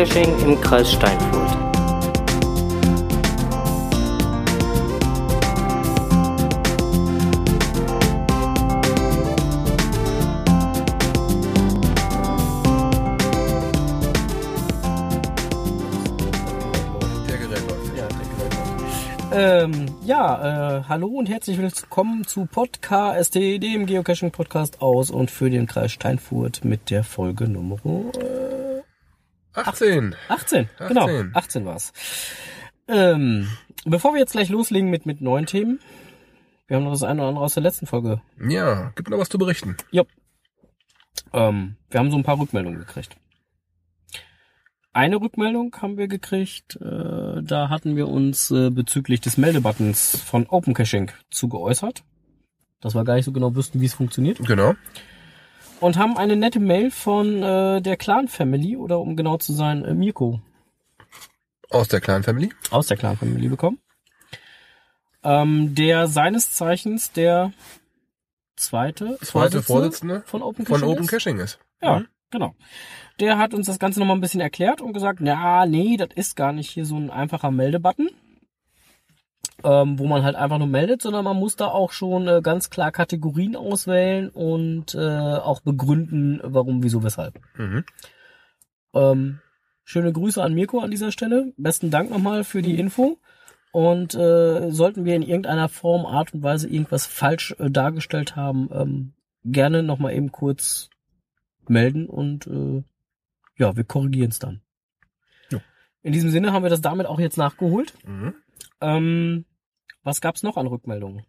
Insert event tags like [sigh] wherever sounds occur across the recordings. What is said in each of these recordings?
Geocaching im Kreis Steinfurt. Ähm, ja äh, hallo und herzlich willkommen zu Podcast, dem Geocaching-Podcast aus und für den Kreis Steinfurt mit der Folge Nummer äh, 18. 18. Genau, 18. 18 war's. Ähm, bevor wir jetzt gleich loslegen mit, mit neuen Themen, wir haben noch das eine oder andere aus der letzten Folge. Ja, gibt noch was zu berichten. Ja. Ähm, wir haben so ein paar Rückmeldungen gekriegt. Eine Rückmeldung haben wir gekriegt, äh, da hatten wir uns äh, bezüglich des Meldebuttons von Open Caching zu geäußert. Dass wir gar nicht so genau wüssten, wie es funktioniert. Genau. Und haben eine nette Mail von äh, der Clan Family, oder um genau zu sein, äh, Mirko Aus der Clan Family. aus der Clan Family bekommen. Ähm, der seines Zeichens der zweite, Zweite Vorsitzende von Open Caching von Open ist. Caching ist. Ja, Mhm. genau. Der hat uns das Ganze nochmal ein bisschen erklärt und gesagt, ja, nee, das ist gar nicht hier so ein einfacher Meldebutton, ähm, wo man halt einfach nur meldet, sondern man muss da auch schon äh, ganz klar Kategorien auswählen und äh, auch begründen, warum, wieso, weshalb. Mhm. Ähm, schöne Grüße an Mirko an dieser Stelle. Besten Dank nochmal für die Info. Und äh, sollten wir in irgendeiner Form, Art und Weise irgendwas falsch äh, dargestellt haben, ähm, gerne nochmal eben kurz melden und äh, ja, wir korrigieren es dann. Ja. In diesem Sinne haben wir das damit auch jetzt nachgeholt. Mhm. Ähm, was gab's noch an Rückmeldungen?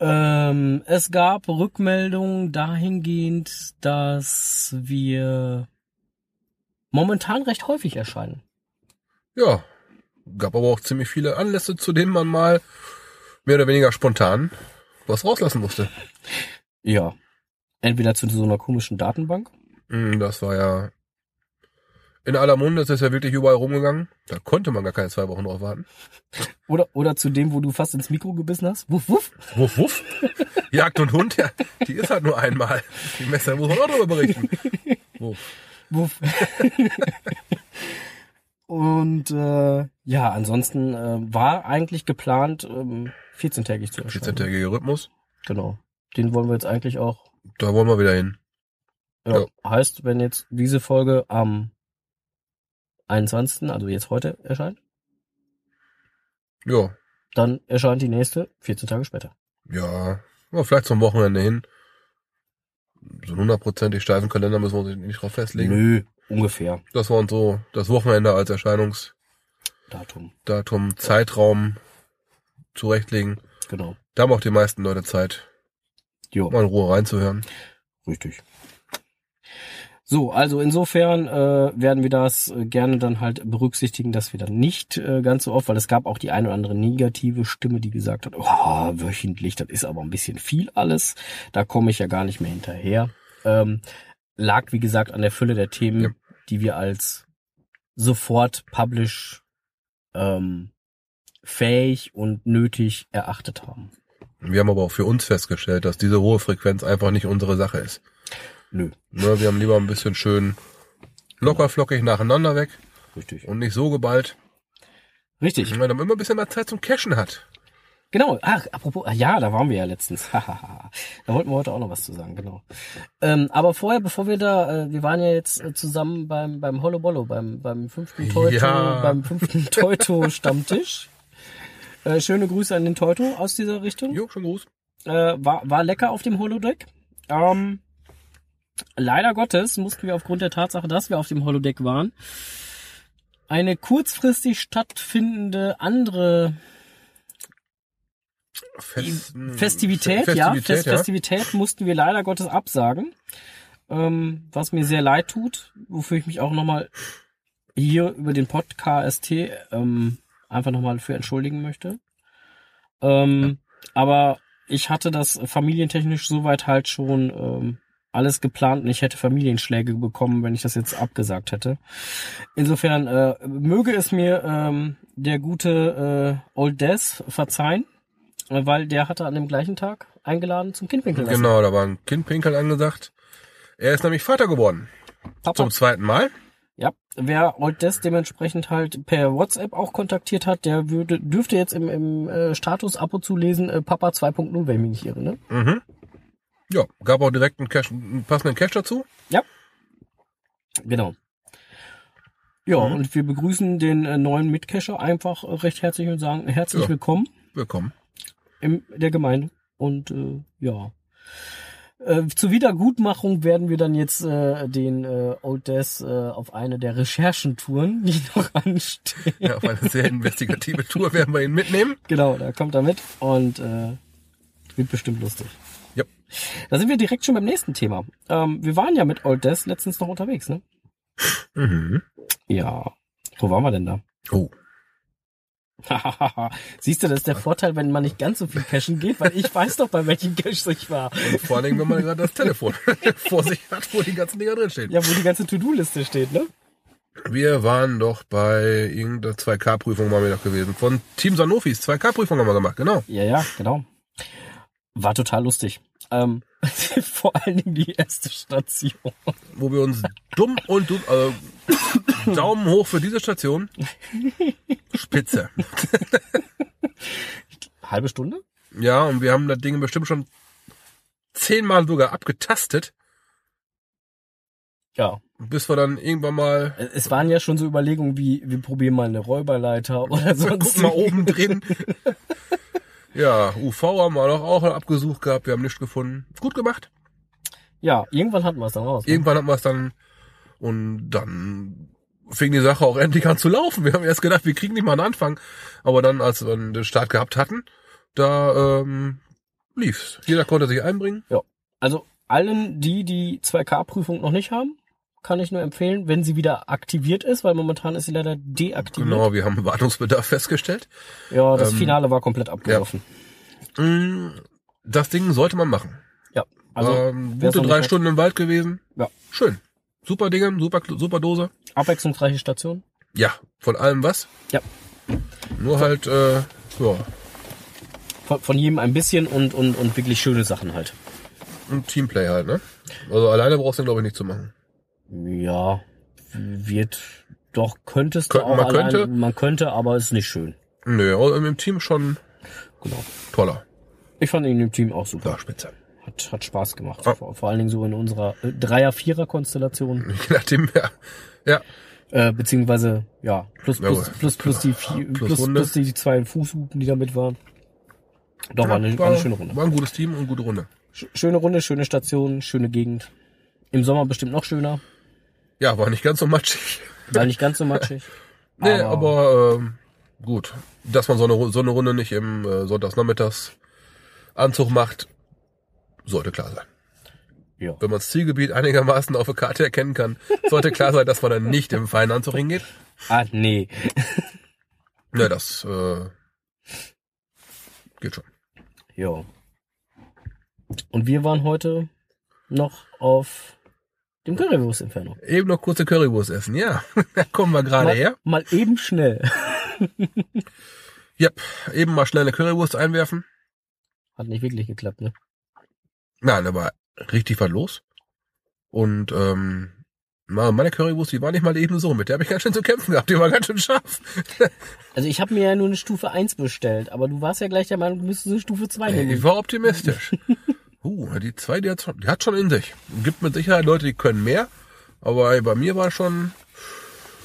Ähm, es gab Rückmeldungen dahingehend, dass wir momentan recht häufig erscheinen. Ja. Gab aber auch ziemlich viele Anlässe, zu denen man mal mehr oder weniger spontan was rauslassen musste. Ja. Entweder zu so einer komischen Datenbank. Mhm, Das war ja in aller Munde, das ist ja wirklich überall rumgegangen. Da konnte man gar keine zwei Wochen drauf warten. Oder, oder zu dem, wo du fast ins Mikro gebissen hast. Wuff, wuff. Wuff, wuff. Jagd und Hund, ja, die ist halt nur einmal. Die Messer muss man auch drüber berichten. Wuff. Wuff. Und äh, ja, ansonsten äh, war eigentlich geplant, ähm, 14-tägig zu erscheinen. 14-tägiger Rhythmus. Genau. Den wollen wir jetzt eigentlich auch. Da wollen wir wieder hin. Ja, Ja. Heißt, wenn jetzt diese Folge am 21., also jetzt heute erscheint, Ja, dann erscheint die nächste 14 Tage später. ja, ja, vielleicht zum Wochenende hin. So einen hundertprozentig steifen Kalender müssen wir uns nicht drauf festlegen. Nö, ungefähr. Das war uns so das Wochenende als Erscheinungsdatum, Datum. Zeitraum zurechtlegen. Genau. Da haben auch die meisten Leute Zeit, Jo. mal in Ruhe reinzuhören. Richtig. So, also insofern äh, werden wir das äh, gerne dann halt berücksichtigen, dass wir dann nicht äh, ganz so oft, weil es gab auch die eine oder andere negative Stimme, die gesagt hat, oh, wöchentlich, das ist aber ein bisschen viel alles, da komme ich ja gar nicht mehr hinterher. Ähm, lag, wie gesagt, an der Fülle der Themen, Ja. die wir als sofort publish ähm, fähig und nötig erachtet haben. Wir haben aber auch für uns festgestellt, dass diese hohe Frequenz einfach nicht unsere Sache ist. Nö, Ne, wir haben lieber ein bisschen schön locker flockig nacheinander weg richtig. und nicht so geballt, Richtig. weil man immer ein bisschen mehr Zeit zum Cashen hat. Genau, ach, apropos, ach ja, da waren wir ja letztens. [laughs] Da wollten wir heute auch noch was zu sagen, genau. Ähm, aber vorher, bevor wir da, äh, wir waren ja jetzt äh, zusammen beim beim Hollow Bollo, beim beim fünften Teuto, Ja. beim fünften [laughs] Teuto Stammtisch. Äh, schöne Grüße an den Teuto aus dieser Richtung. Jo, schon Gruß. Äh, war war lecker auf dem Holodeck. Ähm, leider Gottes mussten wir aufgrund der Tatsache, dass wir auf dem Holodeck waren, eine kurzfristig stattfindende andere Fest, Festivität, Fe- ja, Festivität, Fest, Festivität mussten wir leider Gottes absagen, ähm, was mir sehr leid tut, wofür ich mich auch nochmal hier über den Podcast ähm, einfach nochmal für entschuldigen möchte. Ähm, Aber ich hatte das familientechnisch soweit halt schon ähm, alles geplant und ich hätte Familienschläge bekommen, wenn ich das jetzt abgesagt hätte. Insofern äh, möge es mir ähm, der gute äh, Old Death verzeihen, äh, weil der hatte an dem gleichen Tag eingeladen zum Kindpinkeln lassen. Genau, da war ein Kindpinkel angesagt. Er ist nämlich Vater geworden. Papa. Zum zweiten Mal. Ja, wer Old Des dementsprechend halt per WhatsApp auch kontaktiert hat, der würde, dürfte jetzt im, im äh, Status ab und zu lesen, äh, Papa 2.0, wenn ich mich nicht irre, ne? Mhm. Ja, gab auch direkt einen, Cash, einen passenden Cash dazu. Ja. Genau. Ja, Mhm. und wir begrüßen den äh, neuen Mitcacher einfach äh, recht herzlich und sagen herzlich Ja. willkommen Willkommen. in der Gemeinde. Und äh, ja. Äh, zur Wiedergutmachung werden wir dann jetzt äh, den äh, Old Des äh, auf eine der Recherchentouren, die noch [laughs] anstehen. Ja, auf eine sehr investigative Tour werden wir ihn mitnehmen. Genau, da kommt er mit und äh, wird bestimmt lustig. Da sind wir direkt schon beim nächsten Thema. Ähm, wir waren ja mit Old Des letztens noch unterwegs, ne? Mhm. Ja. Wo waren wir denn da? Oh. [laughs] Siehst du, das ist der Vorteil, wenn man nicht ganz so viel cashen geht, weil ich weiß doch, bei welchem Cache ich war. Und vor allen Dingen, wenn man gerade das Telefon [laughs] vor sich hat, wo die ganzen Dinger drinstehen. Ja, wo die ganze To-Do-Liste steht, ne? Wir waren doch bei irgendeiner 2K-Prüfung waren wir doch gewesen. Von Team Sanofis. 2K-Prüfung haben wir gemacht, genau. Ja, ja, genau. War total lustig. Ähm, [laughs] vor allen Dingen die erste Station. Wo wir uns dumm und dumm, also Daumen hoch für diese Station. Spitze. Halbe Stunde? Ja, und wir haben das Ding bestimmt schon zehnmal sogar abgetastet, Ja. bis wir dann irgendwann mal Es waren ja schon so Überlegungen wie, wir probieren mal eine Räuberleiter oder [laughs] sonst. gucken mal oben drin. Ja, UV haben wir doch auch abgesucht gehabt, wir haben nichts gefunden. Gut gemacht. Ja, irgendwann hatten wir es dann raus. Ne? Irgendwann hatten wir es dann und dann fing die Sache auch endlich an zu laufen. Wir haben erst gedacht, wir kriegen nicht mal einen Anfang. Aber dann, als wir den Start gehabt hatten, da ähm, lief's. Jeder konnte sich einbringen. Also allen, die die 2K-Prüfung noch nicht haben, kann ich nur empfehlen, wenn sie wieder aktiviert ist, weil momentan ist sie leider deaktiviert. Genau, wir haben Wartungsbedarf festgestellt. Ja, das Ähm, Finale war komplett abgelaufen. Mm, Das Ding sollte man machen. Ja. Also ähm, gute drei Stunden im Wald gewesen. Ja. Schön. Super Dinge, super, super Dose. abwechslungsreiche Station. Ja, von allem was. Ja. Nur halt, äh, ja, Von, von jedem ein bisschen und, und, und wirklich schöne Sachen halt. ein Teamplay halt, ne? Also alleine brauchst du den, glaube ich, nicht zu machen. Ja, wird doch könntest Kön- du auch man allein, könnte. man könnte, aber ist nicht schön. Nö, aber im Team schon Genau. toller. Ich fand ihn im Team auch super. Ja, spitze. Hat, hat Spaß gemacht. Ja. Vor, vor allen Dingen so in unserer äh, Dreier-Vierer-Konstellation. [laughs] Je nachdem, ja. Ja, Äh, beziehungsweise, ja, plus, plus, Jawohl. plus, plus, die vier, Plus plus, plus die zwei Fußhupen, die da mit waren. Doch, war, eine, war eine schöne Runde. War ein gutes Team und gute Runde. Sch- Schöne Runde, schöne Station, schöne Gegend. Im Sommer bestimmt noch schöner, Ja, war nicht ganz so matschig. weil nicht ganz so matschig. [laughs] Nee, aber, ähm, gut. Dass man so eine, so eine Runde nicht im äh, Sonntagsnachmittags Anzug macht, sollte klar sein. Ja. Wenn man das Zielgebiet einigermaßen auf der Karte erkennen kann, sollte klar sein, dass man dann nicht im feinen Anzug hingeht. Ah, nee. [laughs] Ja, das äh, geht schon. Ja. Und wir waren heute noch auf dem Currywurst Inferno. Eben noch kurze Currywurst essen. Ja, [laughs] da kommen wir gerade her. mal eben schnell. Yep, eben mal schnell eine Currywurst einwerfen. Hat nicht wirklich geklappt, ne? Nein, aber richtig was los. Und ähm, meine Currywurst, die war nicht mal eben so mit. Der habe ich ganz schön zu kämpfen gehabt. Die war ganz schön scharf. [laughs] Also ich habe mir ja nur eine Stufe 1 bestellt, aber du warst ja gleich der Meinung, du müsstest eine Stufe 2 Ich nehmen. war optimistisch. [laughs] uh, die zwei, die hat, schon, die hat schon in sich. Gibt mit Sicherheit Leute, die können mehr. Aber bei mir war schon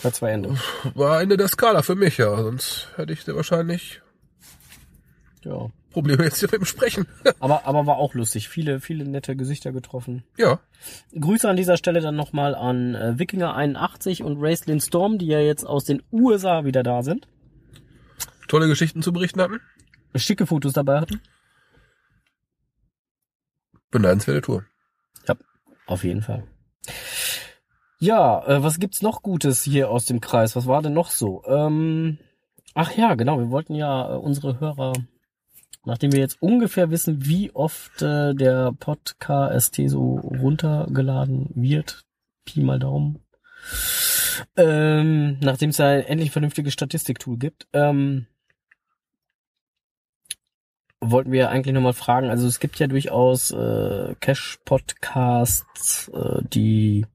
Hat zwei Ende. war Ende der Skala für mich, ja. Sonst hätte ich sehr wahrscheinlich Ja. Probleme jetzt hier mit dem Sprechen. [laughs] Aber, aber war auch lustig. Viele, viele nette Gesichter getroffen. ja, Grüße an dieser Stelle dann nochmal an äh, Wikinger81 und Racelyn Storm, die ja jetzt aus den USA wieder da sind. tolle Geschichten zu berichten hatten. Schicke Fotos dabei hatten. Beneidenswerte Tour. Ja, auf jeden Fall. Ja, äh, was gibt's noch Gutes hier aus dem Kreis? Was war denn noch so? Ähm, ach ja, genau, wir wollten ja äh, unsere Hörer, nachdem wir jetzt ungefähr wissen, wie oft äh, der Podcast so runtergeladen wird, Pi mal Daumen, ähm, nachdem es da endlich ein vernünftiges Statistiktool gibt, ähm, wollten wir eigentlich nochmal fragen, also es gibt ja durchaus äh, Cash-Podcasts, äh, die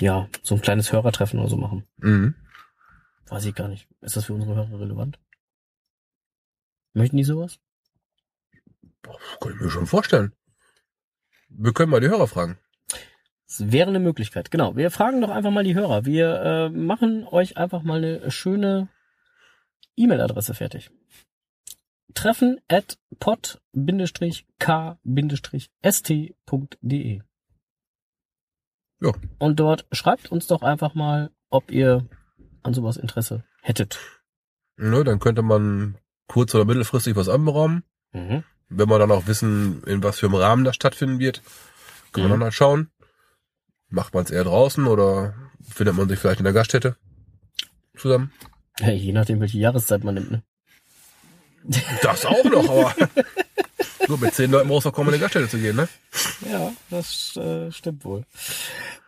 ja so ein kleines Hörertreffen oder so machen. Mhm. Weiß ich gar nicht. Ist das für unsere Hörer relevant? Möchten die sowas? Boah, kann ich mir schon vorstellen. Wir können mal die Hörer fragen. Das wäre eine Möglichkeit. Genau. Wir fragen doch einfach mal die Hörer. Wir äh, machen euch einfach mal eine schöne E-Mail-Adresse fertig. Treffen at pod-k-st.de. Ja. Und dort schreibt uns doch einfach mal, ob ihr an sowas Interesse hättet. Ne, dann könnte man kurz- oder mittelfristig was anberaumen. Mhm. Wenn wir dann auch wissen, in was für einem Rahmen das stattfinden wird, können wir Mhm. dann halt schauen. Macht man es eher draußen oder findet man sich vielleicht in der Gaststätte zusammen? Ja, je nachdem, welche Jahreszeit man nimmt. Ne? Das auch noch, aber so mit zehn Leuten brauchst du auch kaum in eine Gaststätte zu gehen, ne? Ja, das äh, stimmt wohl.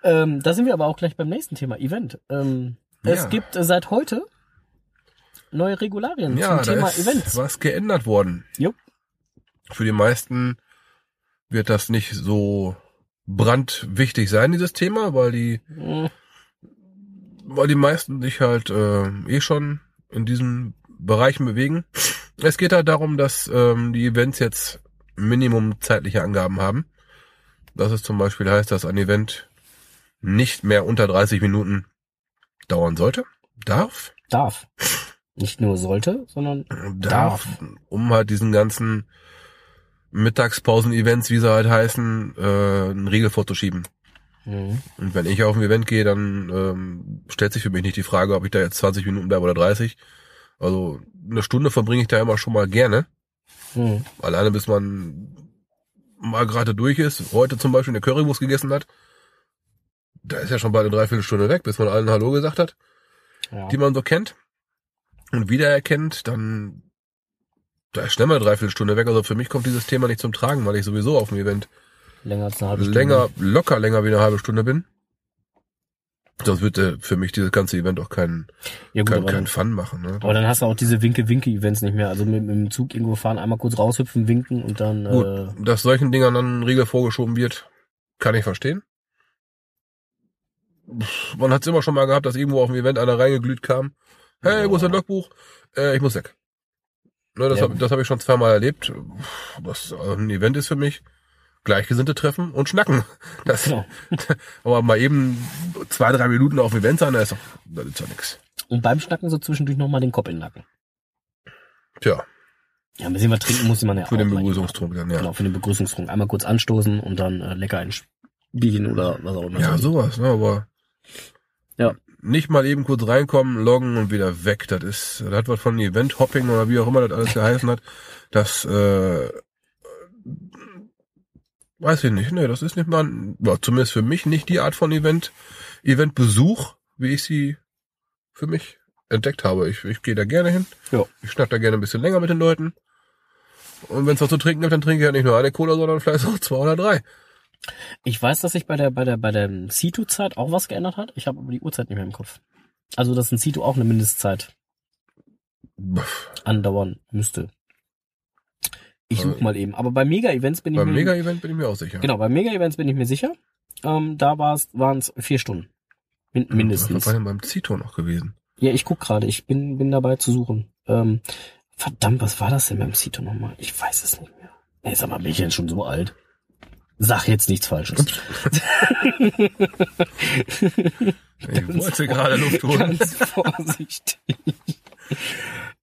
Ähm, da sind wir aber auch gleich beim nächsten Thema, Event. Ähm, Ja. Es gibt äh, seit heute neue Regularien Ja, zum Thema ist Events. was geändert worden. Jo. Für die meisten wird das nicht so brandwichtig sein, dieses Thema, weil die, Hm, weil die meisten sich halt äh, eh schon in diesen Bereichen bewegen. Es geht halt darum, dass ähm, die Events jetzt Minimum zeitliche Angaben haben. Dass es zum Beispiel heißt, dass ein Event nicht mehr unter 30 Minuten dauern sollte, darf, Darf. Nicht nur sollte, sondern darf, um halt diesen ganzen Mittagspausen-Events, wie sie halt heißen, äh, einen Riegel vorzuschieben. hm, Und wenn ich auf ein Event gehe, dann ähm, stellt sich für mich nicht die Frage, ob ich da jetzt 20 Minuten bleibe oder 30. Also eine Stunde verbringe ich da immer schon mal gerne. hm, Alleine bis man mal gerade durch ist. Heute zum Beispiel eine Currywurst gegessen hat. Da ist ja schon bald eine Dreiviertelstunde weg, bis man allen Hallo gesagt hat, ja. die man so kennt. Und wiedererkennt, dann da ist schnell mal eine Dreiviertelstunde weg. Also für mich kommt dieses Thema nicht zum Tragen, weil ich sowieso auf dem Event länger als eine halbe Stunde. länger, locker länger wie eine halbe Stunde bin. Sonst würde für mich dieses ganze Event auch keinen Ja, gut, kein, keinen Fun machen. Ne? aber dann hast du auch diese Winke-Winke-Events nicht mehr. Also mit, mit dem Zug irgendwo fahren, einmal kurz raushüpfen, winken und dann Gut, äh, dass solchen Dingern dann ein Riegel vorgeschoben wird, kann ich verstehen. Man hat es immer schon mal gehabt, dass irgendwo auf dem Event einer reingeglüht kam. Hey, wo ist dein Logbuch? Äh, ich muss weg. Ne, das Ja. habe das hab ich schon zweimal erlebt. Das äh, ein Event ist für mich Gleichgesinnte treffen und schnacken. Das, genau. [laughs] aber mal eben zwei, drei Minuten auf dem Event sein, das ist doch, das ist doch nix. Und beim Schnacken so zwischendurch nochmal den Kopf in den Nacken. Tja, Ja, ein bisschen was trinken muss man ja für auch. den mal Begrüßungstrunk dann, ja. Genau, für den Begrüßungstrunk. Einmal kurz anstoßen und dann äh, lecker ein Bierchen oder was auch immer. Ja, sowas, ne, aber Ja. nicht mal eben kurz reinkommen, loggen und wieder weg. Das ist, das hat was von Event-Hopping oder wie auch immer das alles geheißen hat. Das, äh, weiß ich nicht, ne, das ist nicht mal, ja, zumindest für mich nicht die Art von Event, Eventbesuch, wie ich sie für mich entdeckt habe. Ich, ich gehe da gerne hin. Ja. Ich schnack da gerne ein bisschen länger mit den Leuten. Und wenn es was zu trinken gibt, dann trinke ich ja nicht nur eine Cola, sondern vielleicht auch zwei oder drei. Ich weiß, dass sich bei der bei der bei der Situ-Zeit auch was geändert hat. Ich habe aber die Uhrzeit nicht mehr im Kopf. Also dass ein Situ auch eine Mindestzeit andauern müsste. Ich suche Also- mal eben. Aber bei Mega-Events bin ich Beim mir Mega-Event bin ich mir auch sicher. genau bei Mega-Events bin ich mir sicher. Ähm, da waren es vier Stunden Min Was mindestens. war denn beim Zito noch gewesen? Ja, ich guck gerade. Ich bin bin dabei zu suchen. Ähm, verdammt, was war das denn beim Situ nochmal? Ich weiß es nicht mehr. Ey, sag mal, bin ich denn schon so alt? Sag jetzt nichts Falsches. [laughs] Ich wollte gerade Luft holen. Ganz vorsichtig.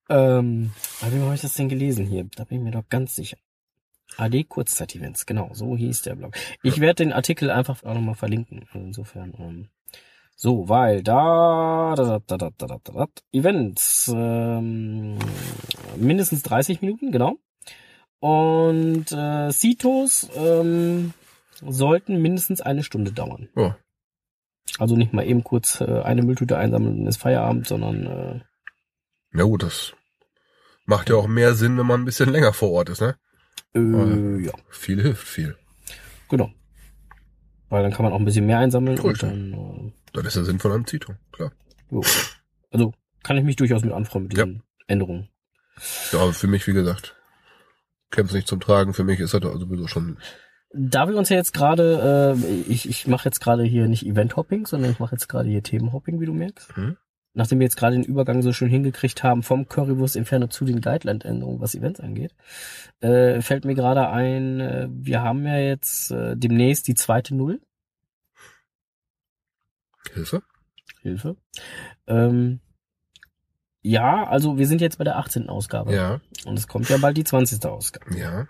Ähm, bei wem habe ich das denn gelesen hier? Da bin ich mir doch ganz sicher. AD Kurzzeit-Events, genau, so hieß der Blog. Ich werde den Artikel einfach auch nochmal verlinken. Also insofern, ähm, so, weil da, da, da, da, da, da, da, da Events, ähm, mindestens 30 Minuten, genau. Und äh, Citos ähm, sollten mindestens eine Stunde dauern. Ja. Also nicht mal eben kurz äh, eine Mülltüte einsammeln und ist Feierabend, sondern äh, Ja gut, das macht ja auch mehr Sinn, wenn man ein bisschen länger vor Ort ist, ne? äh, ja, Viel hilft viel. genau. Weil dann kann man auch ein bisschen mehr einsammeln Cool. und dann Das ist der Sinn von einem Zito, klar. äh, jo. also kann ich mich durchaus mit anfreunden mit Ja. diesen Änderungen. Ja, aber für mich, wie gesagt, käme es nicht zum Tragen. Für mich ist das sowieso schon. Da wir uns ja jetzt gerade, äh, ich, ich mache jetzt gerade hier nicht Event-Hopping, sondern ich mache jetzt gerade hier Themen-Hopping, wie du merkst. Mhm. Nachdem wir jetzt gerade den Übergang so schön hingekriegt haben vom Currywurst Inferno zu den Guideline-Änderungen, was Events angeht, äh, fällt mir gerade ein, äh, wir haben ja jetzt äh, demnächst die zweite Null. Hilfe? Hilfe. Ähm, ja, also wir sind jetzt bei der 18. Ausgabe. Ja, Und es kommt ja bald die 20. Ausgabe. ja.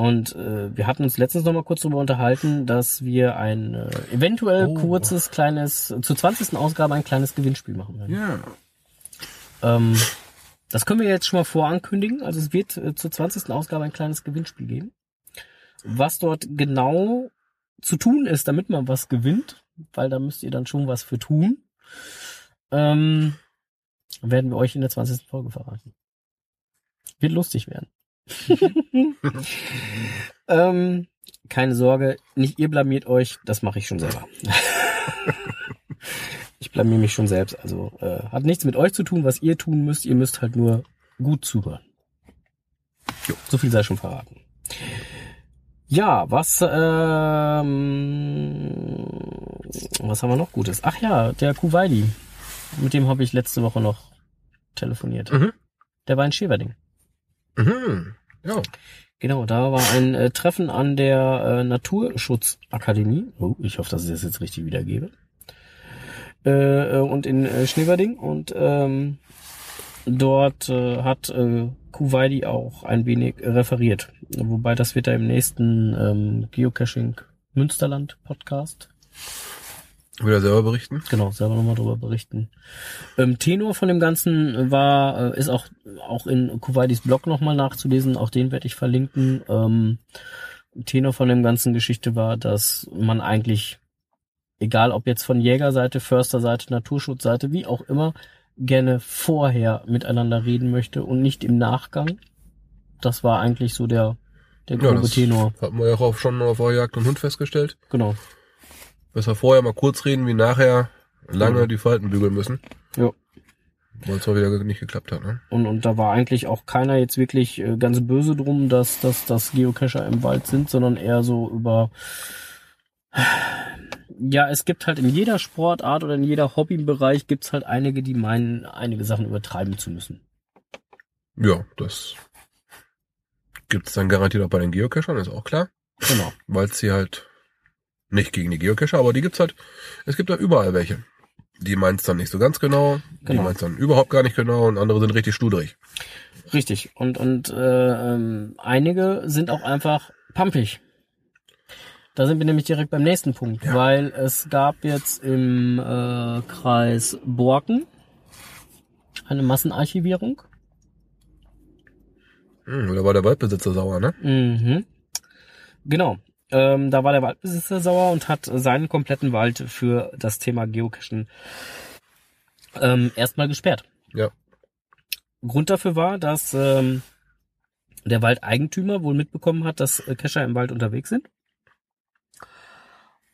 Und äh, wir hatten uns letztens noch mal kurz darüber unterhalten, dass wir ein äh, eventuell Oh. kurzes, kleines, zur 20. Ausgabe ein kleines Gewinnspiel machen werden. Ja. Ähm, das können wir jetzt schon mal vorankündigen. Also es wird äh, zur 20. Ausgabe ein kleines Gewinnspiel geben. Was dort genau zu tun ist, damit man was gewinnt, weil da müsst ihr dann schon was für tun, ähm, werden wir euch in der 20. Folge verraten. Wird lustig werden. [laughs] ähm, keine Sorge, nicht ihr blamiert euch, das mache ich schon selber. [laughs] ich blamier mich schon selbst. Also äh, hat nichts mit euch zu tun, was ihr tun müsst. Ihr müsst halt nur gut zuhören. Jo, so viel sei schon verraten. Ja, was ähm, was haben wir noch Gutes? Ach ja, der Kuwaili. Mit dem habe ich letzte Woche noch telefoniert. Mhm. Der war in Scheverding. Mhm. Ja. Genau, da war ein äh, Treffen an der äh, Naturschutzakademie. Oh, ich hoffe, dass ich das jetzt richtig wiedergebe. Äh, äh, und in äh, Schneverding. Und ähm, dort äh, hat äh, Kuwaiti auch ein wenig referiert. Wobei das wird er im nächsten ähm, Geocaching Münsterland Podcast Wieder selber berichten. Genau, selber nochmal drüber berichten. Ähm, Tenor von dem Ganzen war, äh, ist auch, auch in Kuwaitis Blog nochmal nachzulesen, auch den werde ich verlinken. Ähm, Tenor von dem ganzen Geschichte war, dass man eigentlich, egal ob jetzt von Jägerseite, Försterseite, Naturschutzseite, wie auch immer, gerne vorher miteinander reden möchte und nicht im Nachgang. Das war eigentlich so der, der Ja, grobe das Tenor. hatten wir ja auch schon auf Jagd und Hund festgestellt. Genau. Besser vorher mal kurz reden, wie nachher lange Mhm. die Falten bügeln müssen. Ja. Weil es mal wieder nicht geklappt hat, ne? Und, und da war eigentlich auch keiner jetzt wirklich äh, ganz böse drum, dass, dass, dass Geocacher im Wald sind, sondern eher so über, ja, es gibt halt in jeder Sportart oder in jeder Hobbybereich gibt's halt einige, die meinen, einige Sachen übertreiben zu müssen. Ja, das gibt's dann garantiert auch bei den Geocachern, ist auch klar. Genau. Weil es hier halt nicht gegen die Geocacher, aber die gibt's halt, es gibt da überall welche. Die meint's dann nicht so ganz genau, die Genau. meint's dann überhaupt gar nicht genau und andere sind richtig studrig. Richtig. Und, und äh, ähm, einige sind auch einfach pumpig. Da sind wir nämlich direkt beim nächsten Punkt, Ja. weil es gab jetzt im äh, Kreis Borken eine Massenarchivierung. Hm, da war der Waldbesitzer sauer, ne? Mhm. Genau. Ähm, da war der Waldbesitzer sauer und hat seinen kompletten Wald für das Thema Geocachen ähm, erstmal gesperrt. Ja. Grund dafür war, dass ähm, der Waldeigentümer wohl mitbekommen hat, dass Cacher im Wald unterwegs sind.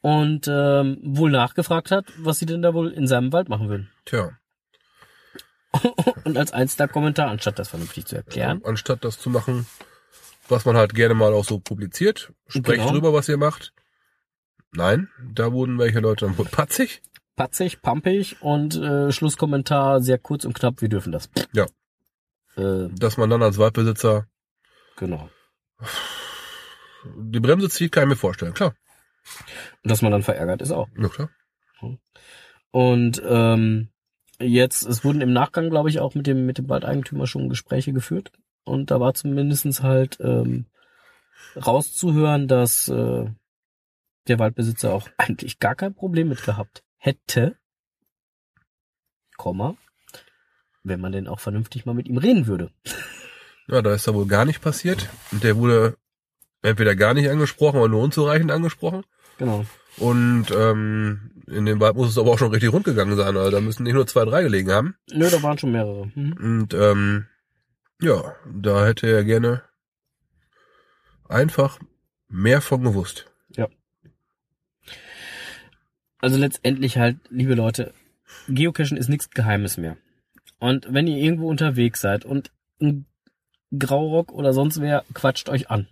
Und ähm, wohl nachgefragt hat, was sie denn da wohl in seinem Wald machen würden. Tja, [laughs] Und als einziger Kommentar, anstatt das vernünftig zu erklären, anstatt das zu machen, was man halt gerne mal auch so publiziert, sprecht Genau. drüber, was ihr macht. Nein, da wurden welche Leute dann wohl patzig. patzig, pampig und äh, Schlusskommentar sehr kurz und knapp, wir dürfen das. Ja. Äh, Dass man dann als Waldbesitzer genau. die Bremse zieht, kann ich mir vorstellen. Klar. Und dass man dann verärgert ist auch. Ja, klar. Und ähm, jetzt, es wurden im Nachgang, glaube ich, auch mit dem mit dem Waldeigentümer schon Gespräche geführt. Und da war zumindestens halt ähm, rauszuhören, dass äh, der Waldbesitzer auch [laughs] eigentlich gar kein Problem mit gehabt hätte. Komma. Wenn man denn auch vernünftig mal mit ihm reden würde. [laughs] Ja, da ist da wohl gar nicht passiert. Und der wurde entweder gar nicht angesprochen oder nur unzureichend angesprochen. Genau. Und ähm, in dem Wald muss es aber auch schon richtig rund gegangen sein. Also da müssen nicht nur zwei, drei gelegen haben. Nö, da waren schon mehrere. Mhm. Und ähm, ja, da hätte er gerne einfach mehr von gewusst. Also letztendlich halt, liebe Leute, Geocachen ist nichts Geheimes mehr. Und wenn ihr irgendwo unterwegs seid und ein Graurock oder sonst wer quatscht euch an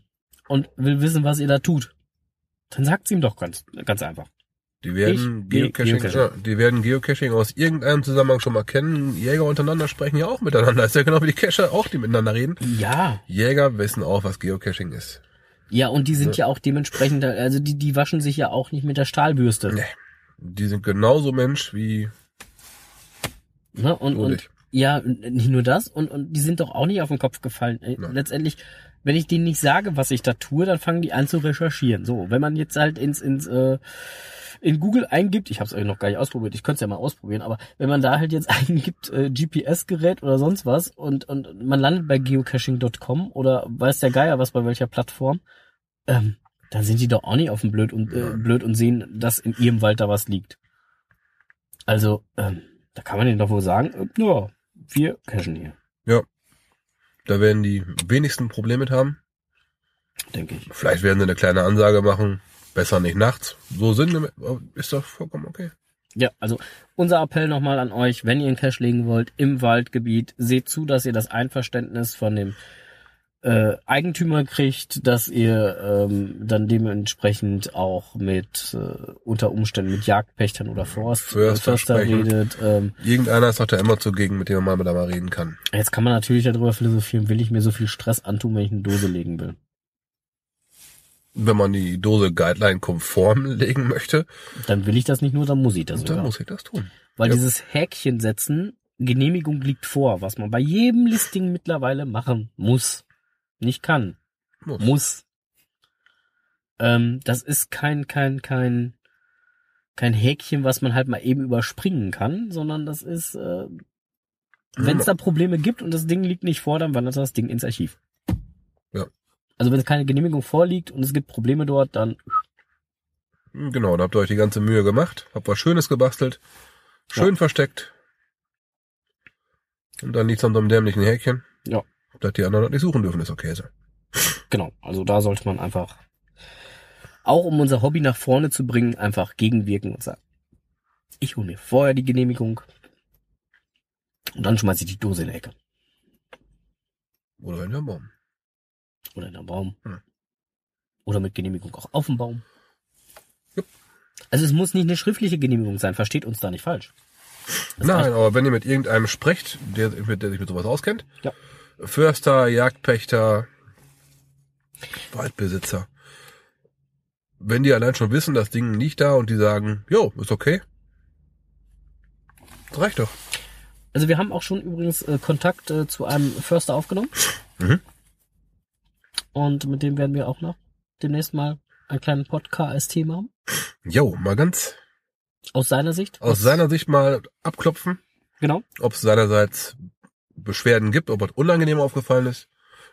und will wissen, was ihr da tut, dann sagt's ihm doch ganz, ganz einfach. Die werden Ich- Geocaching, Geocaching. Ja, die werden Geocaching aus irgendeinem Zusammenhang schon mal kennen. Jäger untereinander sprechen ja auch miteinander. Ist ja genau wie die Cacher auch, die miteinander reden. Ja, Jäger wissen auch, was Geocaching ist. ja, und die sind ja auch dementsprechend, also die, die waschen sich ja auch nicht mit der Stahlbürste. Nee. Die sind genauso Mensch wie Ne? Und, und. Ja, nicht nur das, und, und die sind doch auch nicht auf den Kopf gefallen. Äh, Nein. Letztendlich, wenn ich denen nicht sage, was ich da tue, dann fangen die an zu recherchieren. So, wenn man jetzt halt ins, ins äh, in Google eingibt, ich habe es euch noch gar nicht ausprobiert, ich könnte es ja mal ausprobieren, aber wenn man da halt jetzt [laughs] eingibt äh, GPS-Gerät oder sonst was und, und man landet bei geocaching.com oder weiß der Geier was bei welcher Plattform, ähm, dann sind die doch auch nicht auf dem Blöd und, äh, blöd und sehen, dass in ihrem Wald da was liegt. Also, ähm, da kann man denen doch wohl sagen, äh, ja, wir cachen hier, Da werden die wenigsten Probleme mit haben. denke ich. Vielleicht werden sie eine kleine Ansage machen. Besser nicht nachts. So sind, ist doch vollkommen okay. Ja, also unser Appell nochmal an euch, wenn ihr einen Cache legen wollt im Waldgebiet, seht zu, dass ihr das Einverständnis von dem äh, Eigentümer kriegt, dass ihr ähm, dann dementsprechend auch mit äh, unter Umständen mit Jagdpächtern oder Forst, Förster redet. Ähm, Irgendeiner ist doch da immer zugegen, mit dem man mal mit da mal reden kann. jetzt kann man natürlich darüber philosophieren, will ich mir so viel Stress antun, wenn ich eine Dose legen will. Wenn man die Dose Guideline konform [laughs] legen möchte, Dann will ich das nicht nur, dann muss ich das dann sogar. muss ich das tun. Weil Ja. dieses Häkchen setzen, Genehmigung liegt vor, was man bei jedem Listing mittlerweile machen muss. Nicht kann. Muss. Muss. Ähm, das ist kein, kein, kein, kein Häkchen, was man halt mal eben überspringen kann, sondern das ist, äh, wenn es da Probleme gibt und das Ding liegt nicht vor, dann wandert das Ding ins Archiv. Ja. Also wenn es keine Genehmigung vorliegt und es gibt Probleme dort, dann Genau, da habt ihr euch die ganze Mühe gemacht, habt was Schönes gebastelt, schön versteckt. Und dann liegt's an so einem dämlichen Häkchen. Ja. Dass die anderen nicht suchen dürfen, ist okay so. Genau, also da sollte man einfach, auch um unser Hobby nach vorne zu bringen, einfach gegenwirken und sagen, ich hole mir vorher die Genehmigung und dann schmeiße ich die Dose in die Ecke Oder in den Baum. oder in den Baum Hm. oder mit Genehmigung auch auf dem Baum. Jupp. Also es muss nicht eine schriftliche Genehmigung sein, versteht uns da nicht falsch. Das Nein, aber wenn ihr mit irgendeinem sprecht, der, der sich mit sowas auskennt, Ja. Förster, Jagdpächter, Waldbesitzer, wenn die allein schon wissen, das Ding liegt da und die sagen, jo, ist okay, das reicht doch. Also wir haben auch schon übrigens äh, Kontakt äh, zu einem Förster aufgenommen. Mhm. Und mit dem werden wir auch noch demnächst mal einen kleinen Podcast machen. Jo, mal ganz Aus seiner Sicht. aus seiner Sicht mal abklopfen, Genau. ob es seinerseits Beschwerden gibt, ob was unangenehm aufgefallen ist,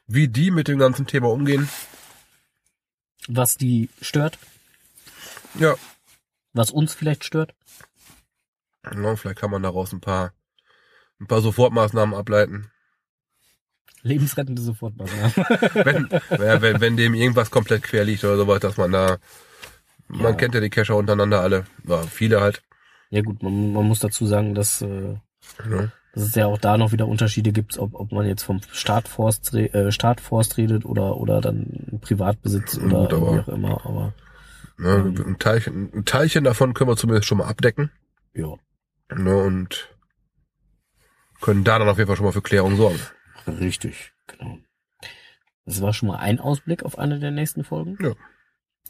wie die mit dem ganzen Thema umgehen. Was die stört. Ja, Was uns vielleicht stört. ja vielleicht kann man daraus ein paar, ein paar Sofortmaßnahmen ableiten. Lebensrettende Sofortmaßnahmen. [laughs] wenn, ja, wenn, wenn dem irgendwas komplett quer liegt oder sowas, dass man da, man Ja. kennt ja die Cacher untereinander alle, ja, viele halt. ja gut, man, man muss dazu sagen, dass, äh, Ne? Dass es ja auch da noch wieder Unterschiede gibt, ob, ob man jetzt vom Staatforst, re- äh, Staatforst redet oder, oder dann Privatbesitz oder Gut, aber- wie auch immer. Aber Ne? Mhm. Ein, Teilchen, ein Teilchen davon können wir zumindest schon mal abdecken ja, ne? und können da dann auf jeden Fall schon mal für Klärung sorgen. richtig, genau. Das war schon mal ein Ausblick auf eine der nächsten Folgen. Ja.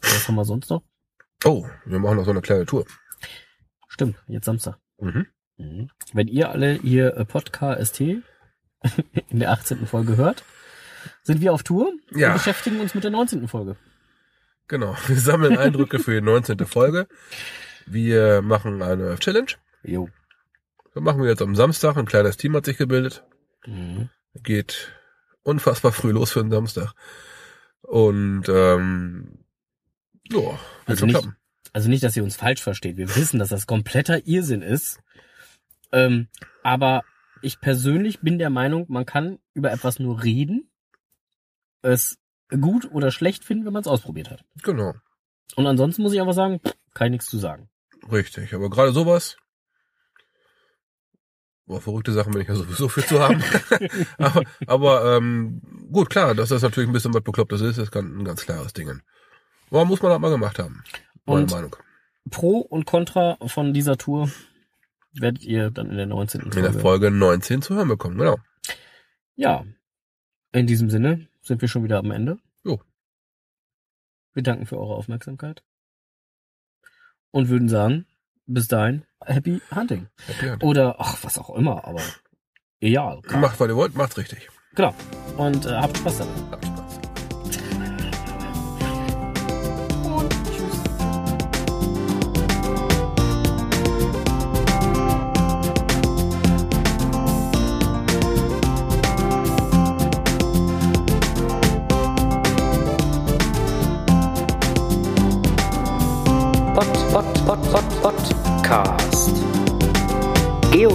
Was haben wir sonst noch? Oh, wir machen noch so eine kleine Tour. Stimmt, jetzt Samstag. Mhm. Mhm. Wenn ihr alle hier äh, Podcast [laughs] in der 18. Folge hört, sind wir auf Tour Ja. und beschäftigen uns mit der 19. Folge. Genau, [laughs] wir sammeln Eindrücke für die 19. Folge. Wir machen eine Challenge. Jo. Das machen wir jetzt am Samstag. Ein kleines Team hat sich gebildet. Mhm. geht unfassbar früh los für einen Samstag. Und ähm, ja, Also nicht- klappen. Also nicht, dass ihr uns falsch versteht. Wir wissen, dass das kompletter Irrsinn ist. Ähm, aber ich persönlich bin der Meinung, man kann über etwas nur reden, es gut oder schlecht finden, wenn man es ausprobiert hat. Genau, Und ansonsten muss ich einfach sagen, kann ich nichts zu sagen. richtig. Aber gerade sowas, boah, verrückte Sachen bin ich ja sowieso für zu haben. [laughs] aber aber ähm, gut, klar, dass das natürlich ein bisschen was Beklopptes ist, ist ganz- ein ganz klares Ding. Aber muss man auch mal gemacht haben. Meine Und- Meinung. Pro und Contra von dieser Tour werdet ihr dann in der 19. In der Folge. Folge 19 zu hören bekommen, genau. Ja. In diesem Sinne sind wir schon wieder am Ende. Jo. Wir danken für eure Aufmerksamkeit. Und würden sagen, bis dahin, happy hunting. Happy Hand. Oder, ach, was auch immer, aber egal. Macht, was ihr wollt, macht's richtig. Genau. Und äh, habt Spaß dabei. Habt Spaß.